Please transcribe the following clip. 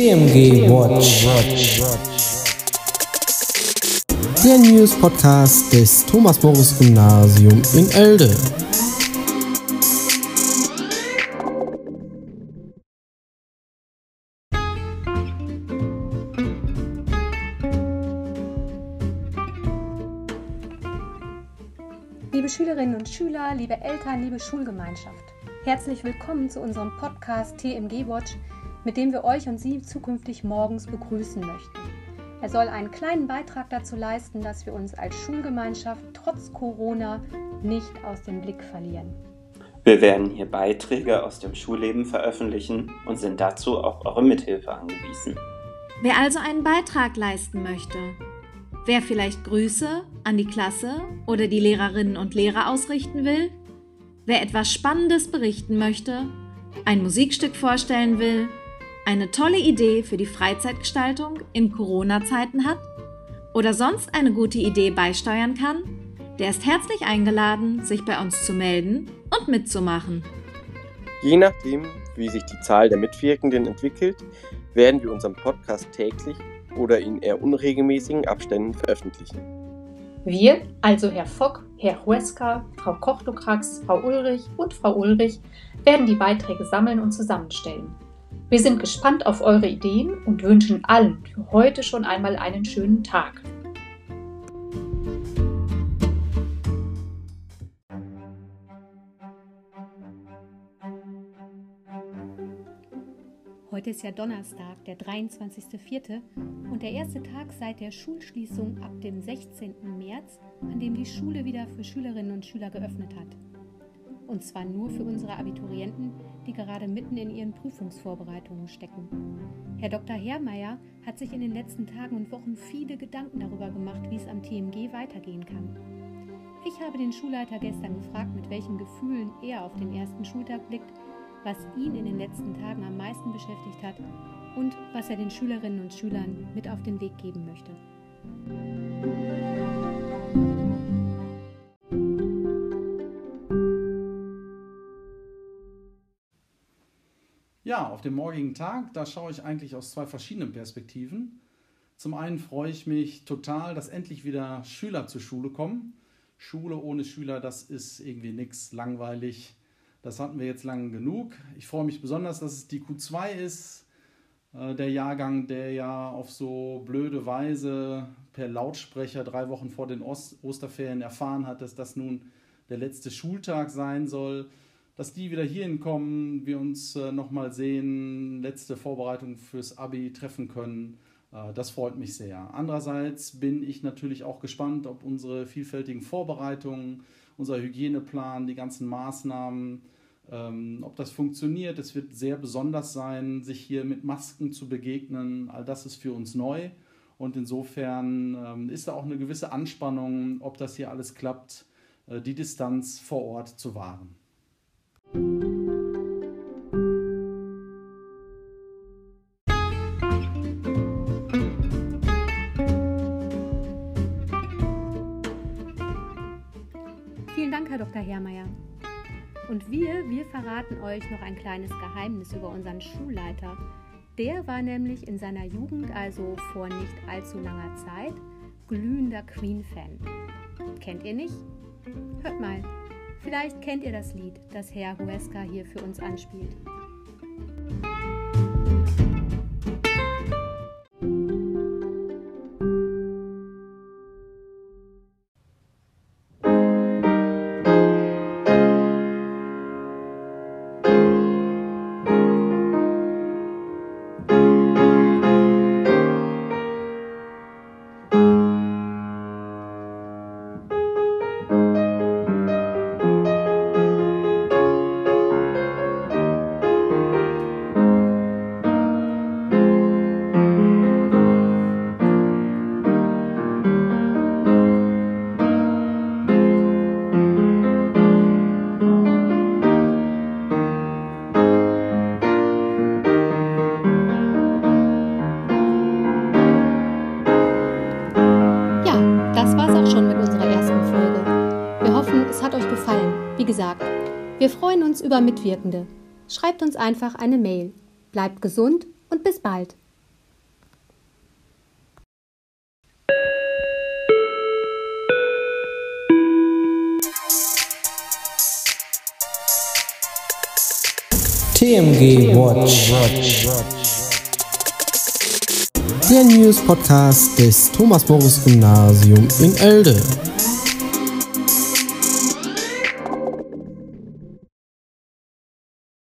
TMG Watch. Der News Podcast des Thomas Morris Gymnasium in Elde. Liebe Schülerinnen und Schüler, liebe Eltern, liebe Schulgemeinschaft, herzlich willkommen zu unserem Podcast TMG Watch, mit dem wir euch und Sie zukünftig morgens begrüßen möchten. Er soll einen kleinen Beitrag dazu leisten, dass wir uns als Schulgemeinschaft trotz Corona nicht aus dem Blick verlieren. Wir werden hier Beiträge aus dem Schulleben veröffentlichen und sind dazu auf eure Mithilfe angewiesen. Wer also einen Beitrag leisten möchte, wer vielleicht Grüße an die Klasse oder die Lehrerinnen und Lehrer ausrichten will, wer etwas Spannendes berichten möchte, ein Musikstück vorstellen will, eine tolle Idee für die Freizeitgestaltung in Corona-Zeiten hat oder sonst eine gute Idee beisteuern kann, der ist herzlich eingeladen, sich bei uns zu melden und mitzumachen. Je nachdem, wie sich die Zahl der Mitwirkenden entwickelt, werden wir unseren Podcast täglich oder in eher unregelmäßigen Abständen veröffentlichen. Wir, also Herr Fock, Herr Huesca, Frau Kochtokrax, Frau Ulrich und Frau Ulrich, werden die Beiträge sammeln und zusammenstellen. Wir sind gespannt auf eure Ideen und wünschen allen für heute schon einmal einen schönen Tag. Heute ist ja Donnerstag, der 23.04. und der erste Tag seit der Schulschließung ab dem 16. März, an dem die Schule wieder für Schülerinnen und Schüler geöffnet hat. Und zwar nur für unsere Abiturienten, die gerade mitten in ihren Prüfungsvorbereitungen stecken. Herr Dr. Herrmeier hat sich in den letzten Tagen und Wochen viele Gedanken darüber gemacht, wie es am TMG weitergehen kann. Ich habe den Schulleiter gestern gefragt, mit welchen Gefühlen er auf den ersten Schultag blickt was ihn in den letzten Tagen am meisten beschäftigt hat und was er den Schülerinnen und Schülern mit auf den Weg geben möchte. Auf den morgigen Tag, da schaue ich eigentlich aus zwei verschiedenen Perspektiven. Zum einen freue ich mich total, dass endlich wieder Schüler zur Schule kommen. Schule ohne Schüler, das ist irgendwie nichts langweilig das hatten wir jetzt lang genug. Ich freue mich besonders, dass es die Q2 ist, äh, der Jahrgang, der ja auf so blöde Weise per Lautsprecher drei Wochen vor den Ost Osterferien erfahren hat, dass das nun der letzte Schultag sein soll. Dass die wieder hierhin kommen, wir uns äh, nochmal sehen, letzte Vorbereitung fürs Abi treffen können. Äh, das freut mich sehr. Andererseits bin ich natürlich auch gespannt, ob unsere vielfältigen Vorbereitungen, unser Hygieneplan, die ganzen Maßnahmen, ähm, ob das funktioniert. Es wird sehr besonders sein, sich hier mit Masken zu begegnen. All das ist für uns neu. Und insofern ähm, ist da auch eine gewisse Anspannung, ob das hier alles klappt, äh, die Distanz vor Ort zu wahren. Vielen Dank, Herr Dr. Herrmeier. Und wir, wir verraten euch noch ein kleines Geheimnis über unseren Schulleiter. Der war nämlich in seiner Jugend, also vor nicht allzu langer Zeit, glühender Queen-Fan. Kennt ihr nicht? Hört mal, vielleicht kennt ihr das Lied, das Herr Huesca hier für uns anspielt. Wie gesagt, wir freuen uns über Mitwirkende. Schreibt uns einfach eine Mail. Bleibt gesund und bis bald. TMG Watch. Der News Podcast des Thomas Boris Gymnasium in Elde.